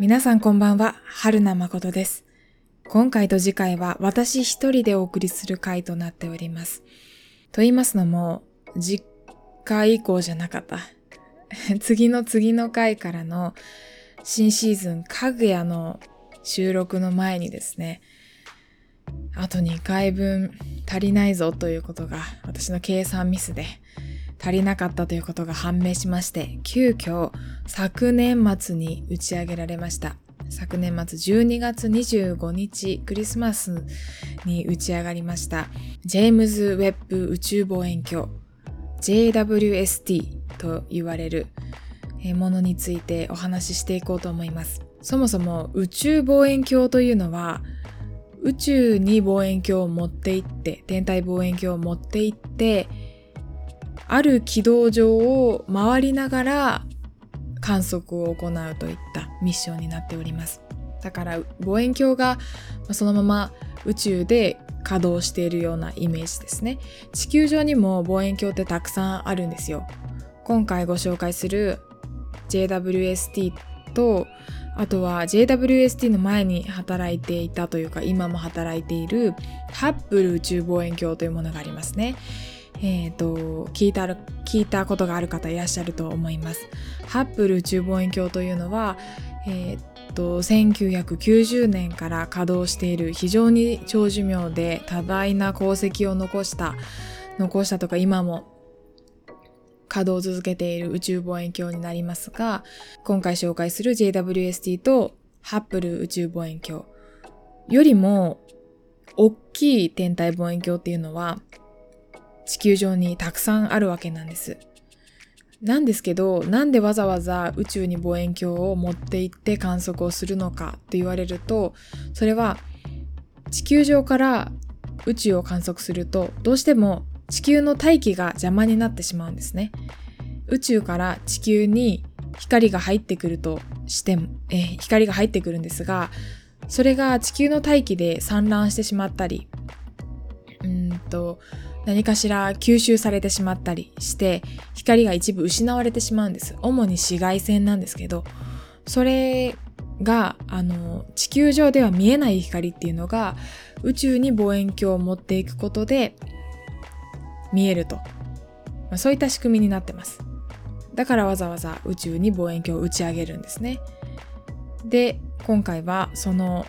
皆さんこんばんは、春名誠です。今回と次回は私一人でお送りする回となっております。と言いますのも、実回以降じゃなかった。次の次の回からの新シーズンかぐやの収録の前にですね、あと2回分足りないぞということが私の計算ミスで足りなかったということが判明しまして、急遽昨年末に打ち上げられました。昨年末12月25日クリスマスに打ち上がりましたジェームズ・ウェッブ宇宙望遠鏡 JWST と言われるものについてお話ししていこうと思います。そもそも宇宙望遠鏡というのは宇宙に望遠鏡を持って行って天体望遠鏡を持って行ってある軌道上を回りながら観測を行うといったミッションになっております。だから望遠鏡がそのまま宇宙で稼働しているようなイメージですね。地球上にも望遠鏡ってたくさんあるんですよ。今回ご紹介する JWST とあとは JWST の前に働いていたというか今も働いているハッブル宇宙望遠鏡というものがありますね。えーと、聞いた聞いたことがある方いらっしゃると思います。ハッブル宇宙望遠鏡というのは、えーと、1990年から稼働している非常に長寿命で多大な功績を残した残したとか今も稼働を続けている宇宙望遠鏡になりますが今回紹介する JWST とハッブル宇宙望遠鏡よりも大きい天体望遠鏡っていうのは地球上にたくさんあるわけなんです。なんですけど、なんでわざわざ宇宙に望遠鏡を持って行って観測をするのかって言われると、それは地球上から宇宙を観測すると、どうしても地球の大気が邪魔になってしまうんですね。宇宙から地球に光が入ってくるとしても、え、光が入ってくるんですが、それが地球の大気で散乱してしまったり、と、何かしら吸収されてしまったりして光が一部失われてしまうんです。主に紫外線なんですけどそれがあの地球上では見えない光っていうのが宇宙に望遠鏡を持っていくことで見えると、まあ、そういった仕組みになってます。だからわざわざ宇宙に望遠鏡を打ち上げるんですね。で今回はその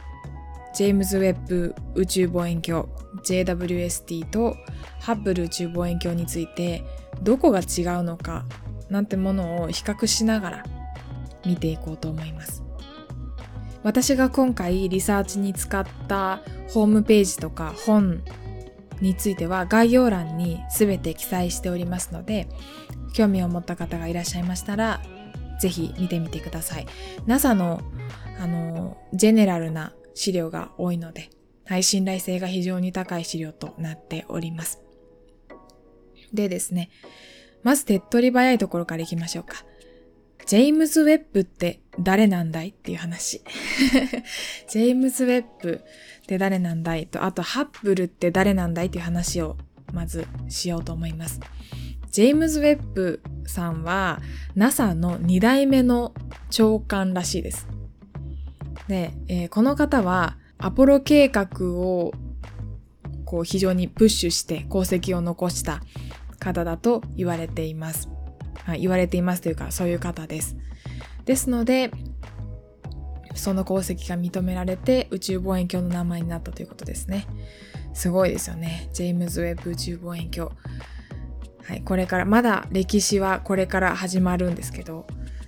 ジェームズ・ウェッブ宇宙望遠鏡 JWST とハッブル宇宙望遠鏡についてどこが違うのかなんてものを比較しながら見ていこうと思います。私が今回リサーチに使ったホームページとか本については概要欄に全て記載しておりますので興味を持った方がいらっしゃいましたらぜひ見てみてください。NASA のあのジェネラルな資料が多いのではい、信頼性が非常に高い資料となっております。でですね、まず手っ取り早いところからいきましょうか。ジェームズ・ウェッブって誰なんだいっていう話。ジェームズ・ウェッブって誰なんだいと、あとハッブルって誰なんだいっていう話をまずしようと思います。ジェームズ・ウェッブさんは NASA の2代目の長官らしいです。で、えー、この方はアポロ計画をこう非常にプッシュして功績を残した方だと言われています。はい、言われていますというかそういう方です。ですので、その功績が認められて宇宙望遠鏡の名前になったということですね。すごいですよね。ジェームズ・ウェッブ宇宙望遠鏡。はい、これから、まだ歴史はこれから始まるんですけど、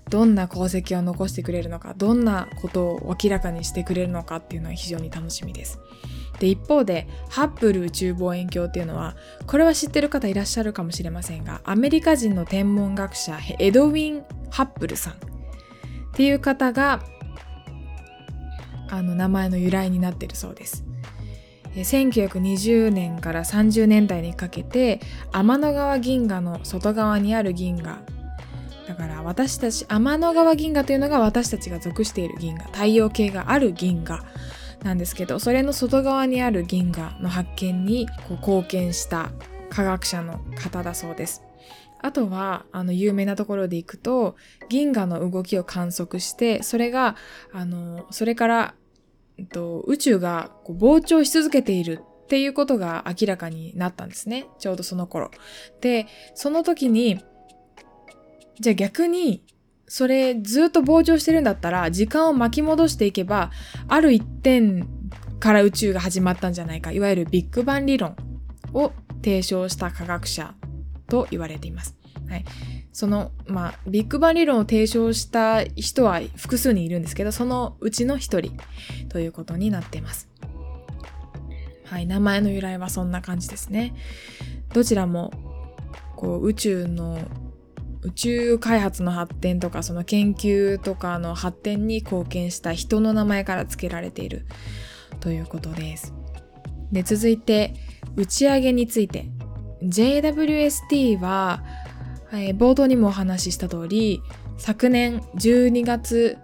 どんな功績を残してくれるのかどんなことを明らかにしてくれるのかっていうのは非常に楽しみです。で一方でハッブル宇宙望遠鏡っていうのはこれは知ってる方いらっしゃるかもしれませんがアメリカ人の天文学者エドウィン・ハッブルさんっていう方があの名前の由来になってるそうです。1920年から30年代にかけて天の川銀河の外側にある銀河だから私たち天の川銀河というのが私たちが属している銀河太陽系がある銀河なんですけどそれの外側にある銀河の発見にこう貢献した科学者の方だそうですあとは、あの、有名なところで行くと、銀河の動きを観測して、それが、あの、それから、えっと、宇宙がこう膨張し続けているっていうことが明らかになったんですね。ちょうどその頃。で、その時に、じゃあ逆に、それずっと膨張してるんだったら、時間を巻き戻していけば、ある一点から宇宙が始まったんじゃないか。いわゆるビッグバン理論を提唱した科学者と言われています。はい。その、まあ、ビッグバン理論を提唱した人は複数にいるんですけど、そのうちの一人ということになっています。はい。名前の由来はそんな感じですね。どちらも、こう、宇宙の宇宙開発の発展とかその研究とかの発展に貢献した人の名前から付けられているということです。で続いて打ち上げについて JWST は、えー、冒頭にもお話しした通り昨年12月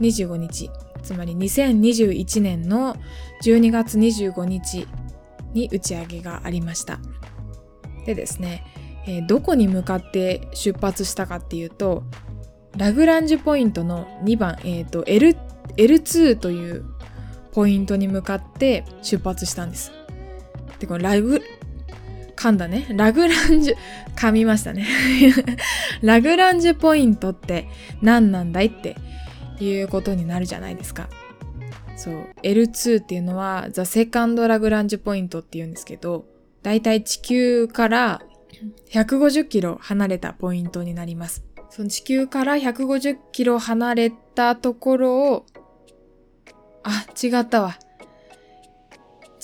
25日つまり2021年の12月25日に打ち上げがありました。でですね、えー、どこに向かって出発したかっていうと、ラグランジュポイントの2番、え、ー、と、L、L2 というポイントに向かって出発したんです。で、このラグ、噛んだね。ラグランジュ、噛みましたね。ラグランジュポイントって何なんだいっていうことになるじゃないですか。そう。L2 っていうのは、ザ・セカンド・ラグランジュポイントっていうんですけど、だいたい地球から150キロ離れたポイントになります。その地球から150キロ離れたところを、あ、違ったわ。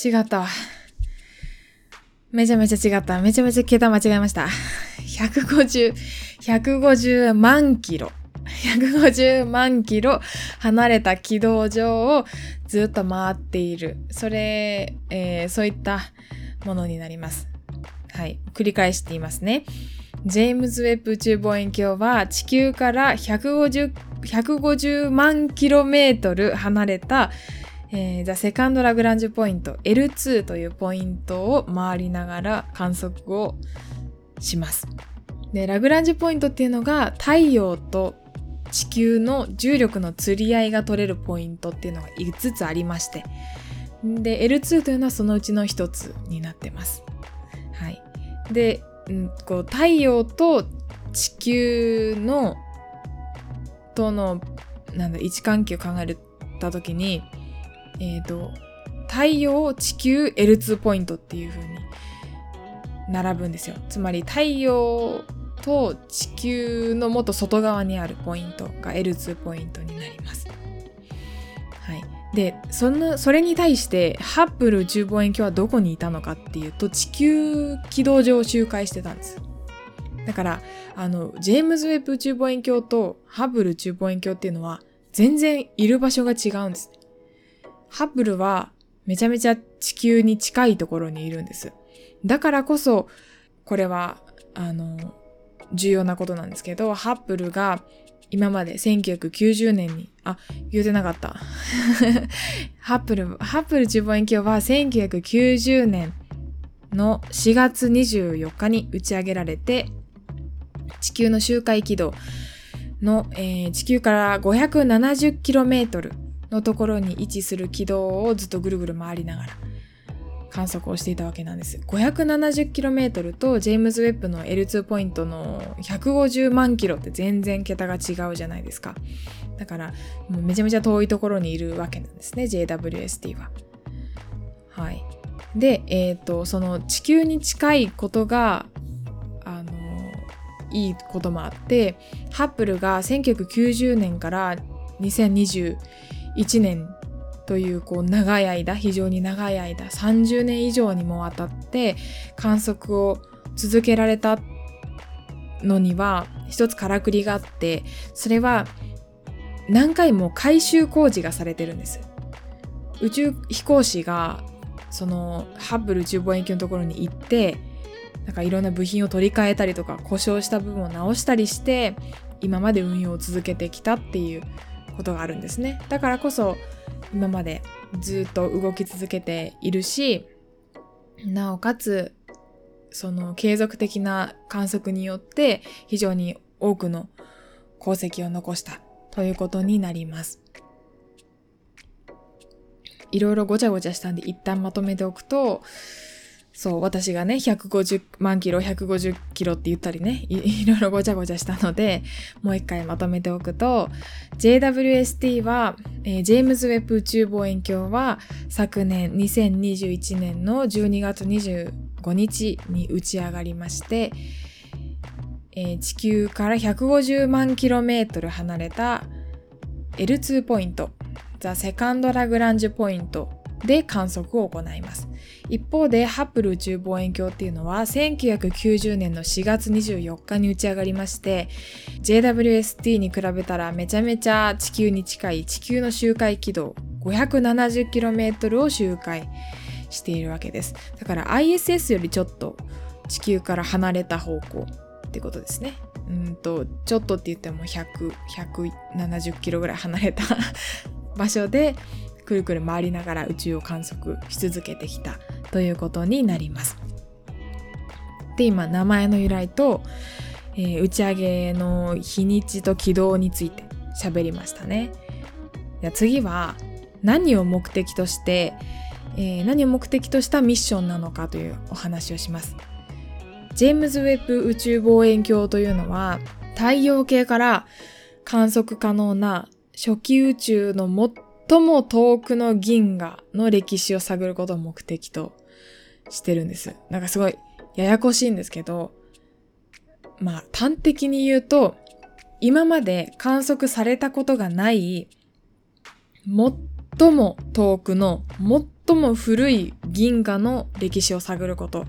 違ったわ。めちゃめちゃ違った。めちゃめちゃ桁間違えました。150、150万キロ。150万キロ離れた軌道上をずっと回っている。それ、えー、そういったものになります。はい、繰り返していますね。ジェームズ・ウェッブ宇宙望遠鏡は地球から150 150万キロメートル離れた、えー、ザ・セカンド・ラグランジュポイント L2 というポイントを回りながら観測をします。で、ラグランジュポイントっていうのが太陽と地球の重力の釣り合いが取れるポイントっていうのが5つありまして、で、L2 というのはそのうちの1つになってます。で、うん、こう太陽と地球のとのなんだ位置関係を考えた時に、え、ー、と太陽地球 L2 ポイントっていう風に並ぶんですよ。つまり太陽と地球のもっと外側にあるポイントが L2 ポイントになります。でそのそれに対してハッブル宇宙望遠鏡はどこにいたのかっていうと地球軌道上を周回してたんです。だからあのジェームズ・ウェッブ宇宙望遠鏡とハッブル宇宙望遠鏡っていうのは全然いる場所が違うんです。ハッブルはめちゃめちゃ地球に近いところにいるんです。だからこそこれはあの重要なことなんですけどハッブルが今まで1990年に、あ、言うてなかった。ハップル、ハップル宇宙望遠鏡は1990年の4月24日に打ち上げられて、地球の周回軌道の、えー、地球から 570km のところに位置する軌道をずっとぐるぐる回りながら観測をしていたわけなんです。570km とジェームズ・ウェッブの L2 ポイントの150万キロって全然桁が違うじゃないですか。だからめちゃめちゃ遠いところにいるわけなんですね JWST は。はい。で、えっ、ー、とその地球に近いことがあのいいこともあってハッブルが1990年から2021年というこう長い間非常に長い間30年以上にもわたって観測を続けられたのには一つからくりがあってそれは何回も改修工事がされてるんです。宇宙飛行士がそのハッブル宇宙望遠鏡のところに行ってなんかいろんな部品を取り替えたりとか故障した部分を直したりして今まで運用を続けてきたっていうことがあるんですね。だからこそ今までずっと動き続けているしなおかつその継続的な観測によって非常に多くの功績を残したということになります。いろいろごちゃごちゃしたんで一旦まとめておくと、そう、私がね、150万キロ、150キロって言ったりねい、いろいろごちゃごちゃしたので、もう一回まとめておくと、JWST は、えー、ジェームズ・ウェッブ宇宙望遠鏡は昨年2021年の12月25日に打ち上がりまして、えー、地球から150万キロメートル離れた L2 ポイント、ザ・セカンド・ラグランジュポイントで観測を行います。一方でハッブル宇宙望遠鏡っていうのは1990年の4月24日に打ち上がりまして JWST に比べたらめちゃめちゃ地球に近い地球の周回軌道 570km を周回しているわけですだから ISS よりちょっと地球から離れた方向ってことですねうんとちょっとって言っても100170キロぐらい離れた 場所でくるくる回りながら宇宙を観測し続けてきたということになります。で今名前の由来と、えー、打ち上げの日にちと軌道について喋りましたね。じゃ次は何を目的として、えー、何を目的としたミッションなのかというお話をします。ジェームズ・ウェッブ宇宙望遠鏡というのは太陽系から観測可能な初期宇宙の最も遠くの銀河の歴史を探ることを目的としてるんです。なんかすごいややこしいんですけど、まあ端的に言うと、今まで観測されたことがない最も遠くの最も古い銀河の歴史を探ること。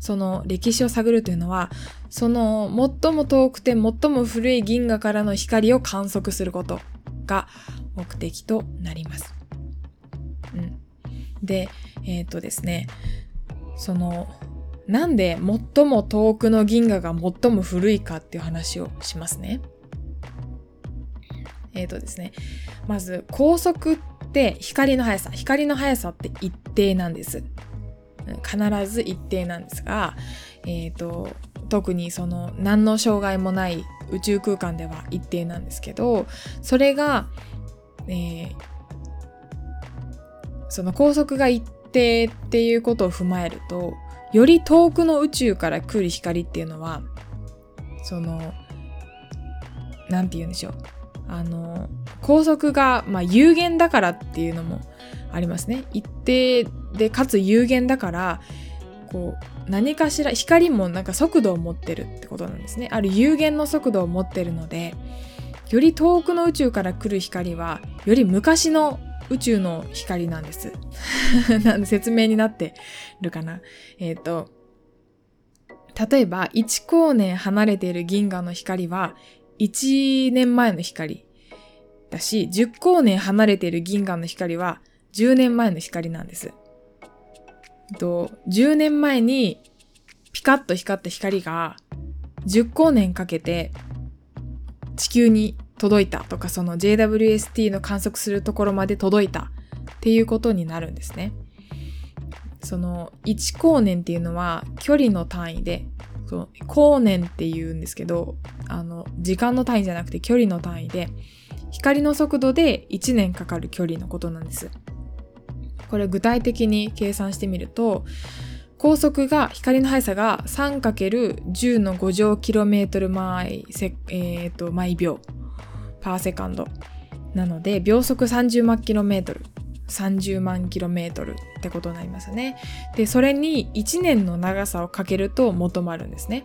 その歴史を探るというのは、その最も遠くて最も古い銀河からの光を観測することが目的となります。うん。で、えっ、ー、とですね、その、なんで最も遠くの銀河が最も古いかっていう話をしますね。えっ、ー、とですね、まず高速って光の速さ、光の速さって一定なんです。必ず一定なんですが、えっ、ー、と、特にその何の障害もない宇宙空間では一定なんですけど、それがえー、その高速が一定っていうことを踏まえると、より遠くの宇宙から来る光っていうのは、その、なんて言うんでしょう。あの、高速が、まあ、有限だからっていうのもありますね。一定で、かつ有限だから、こう、何かしら、光もなんか速度を持ってるってことなんですね。ある有限の速度を持ってるので、より遠くの宇宙から来る光は、より昔の宇宙の光なんです。なんで説明になってるかな。えっ、ー、と、例えば1光年離れている銀河の光は1年前の光だし、10光年離れている銀河の光は10年前の光なんです。と10年前にピカッと光った光が10光年かけて地球に届いたとかその JWST の観測するところまで届いたっていうことになるんですね。その1光年っていうのは距離の単位でそう光年って言うんですけどあの時間の単位じゃなくて距離の単位で光の速度で1年かかる距離のことなんです。これ具体的に計算してみると高速が、光の速さが 3×10 の5乗キロメートル毎、えーと、毎秒、パーセカンド。なので、秒速30万キロメートル。30万キロメートルってことになりますね。で、それに1年の長さをかけると求まるんですね。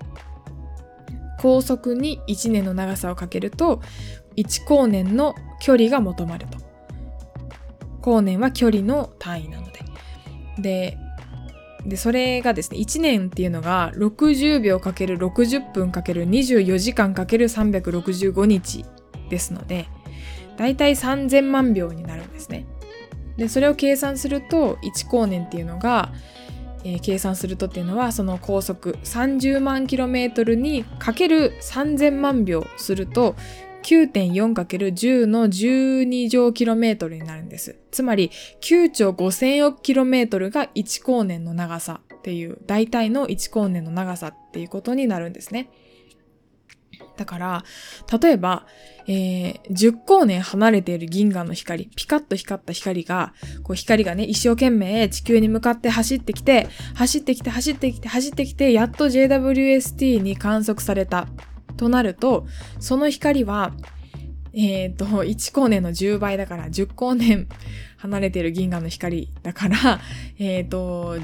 高速に1年の長さをかけると、1光年の距離が求まると。光年は距離の単位なので。で、で、それがですね、1年っていうのが60秒かける60分かける24時間かける365日ですので、だいたい3000万秒になるんですね。で、それを計算すると、1光年っていうのが、えー、計算するとっていうのは、その高速30万キロメートルにかける3000万秒すると、9.4×10 の12乗キロメートルになるんです。つまり9兆5000億キロメートルが1光年の長さっていう大体の1光年の長さっていうことになるんですね。だから、例えば、えー、10光年離れている銀河の光、ピカッと光った光が、こう光がね、一生懸命地球に向かって走ってきて、走ってきて、走ってきて、走ってきて、やっと JWST に観測された。となると、その光は、えっ、ー、と、1光年の10倍だから、10光年離れている銀河の光だから、えっ、ー、と、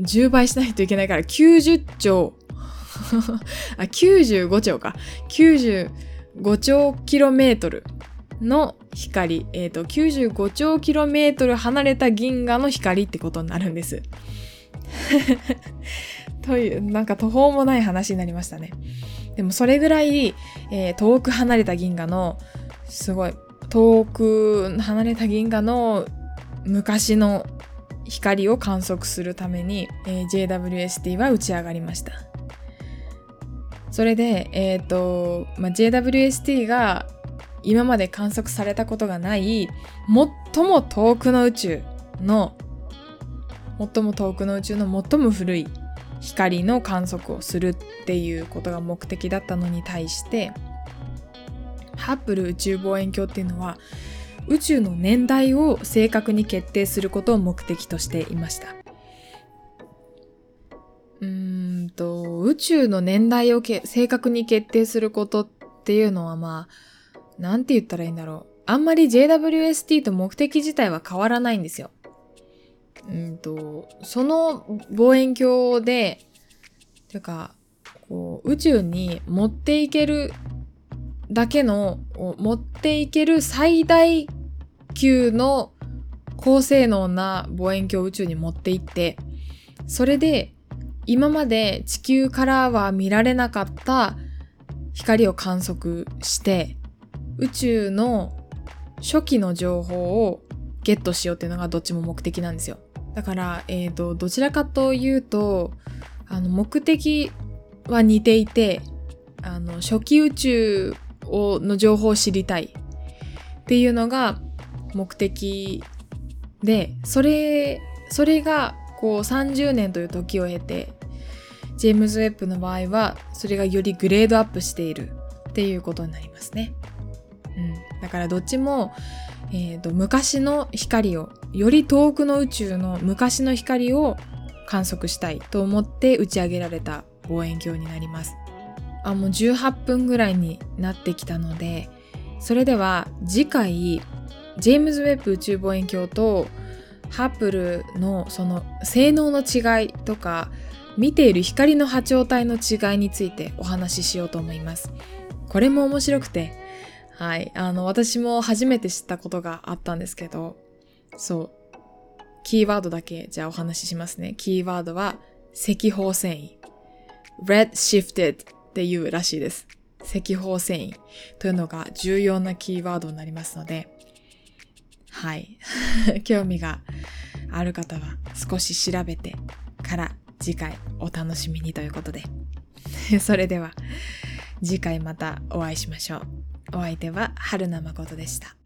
10倍しないといけないから90兆あ、95兆か。95兆キロメートルの光。えっ、ー、と、95兆キロメートル離れた銀河の光ってことになるんです。という、なんか途方もない話になりましたね。でもそれぐらい、えー、遠く離れた銀河の、すごい、遠く離れた銀河の昔の光を観測するために、えー、JWST は打ち上がりました。それで、えっ、ー、と、まあ、JWST が今まで観測されたことがない最も遠くの宇宙の最も遠くの宇宙の最も古い光の観測をするっていうことが目的だったのに対してハッブル宇宙望遠鏡っていうのは宇宙の年代を正確に決定することを目的としていました。うんと、宇宙の年代をけ正確に決定することっていうのはまあ、なんて言ったらいいんだろう。あんまり JWST と目的自体は変わらないんですよ。うんと、その望遠鏡で、てか、こう、宇宙に持っていけるだけの、持っていける最大級の高性能な望遠鏡を宇宙に持っていって、それで今まで地球からは見られなかった光を観測して、宇宙の初期の情報をゲットしようっていうのがどっちも目的なんですよ。だから、え、ー、と、どちらかというと、あの、目的は似ていて、あの、初期宇宙をの情報を知りたいっていうのが目的で、それ、それがこう30年という時を経てジェームズ・ウェッブの場合はそれがよりグレードアップしているっていうことになりますね。うん、だからどっちも、えーと、昔の光をより遠くの宇宙の昔の光を観測したいと思って打ち上げられた望遠鏡になります。あもう18分ぐらいになってきたのでそれでは次回ジェームズ・ウェッブ宇宙望遠鏡とハッブルのその性能の違いとか見ている光の波長帯の違いについてお話ししようと思います。これも面白くて、はい、あの、私も初めて知ったことがあったんですけど、そう、キーワードだけじゃあお話ししますね。キーワードは赤方繊維。red shifted っていうらしいです。赤方繊維というのが重要なキーワードになりますので、はい。興味がある方は少し調べてから次回お楽しみにということで。それでは次回またお会いしましょう。お相手は春名誠でした。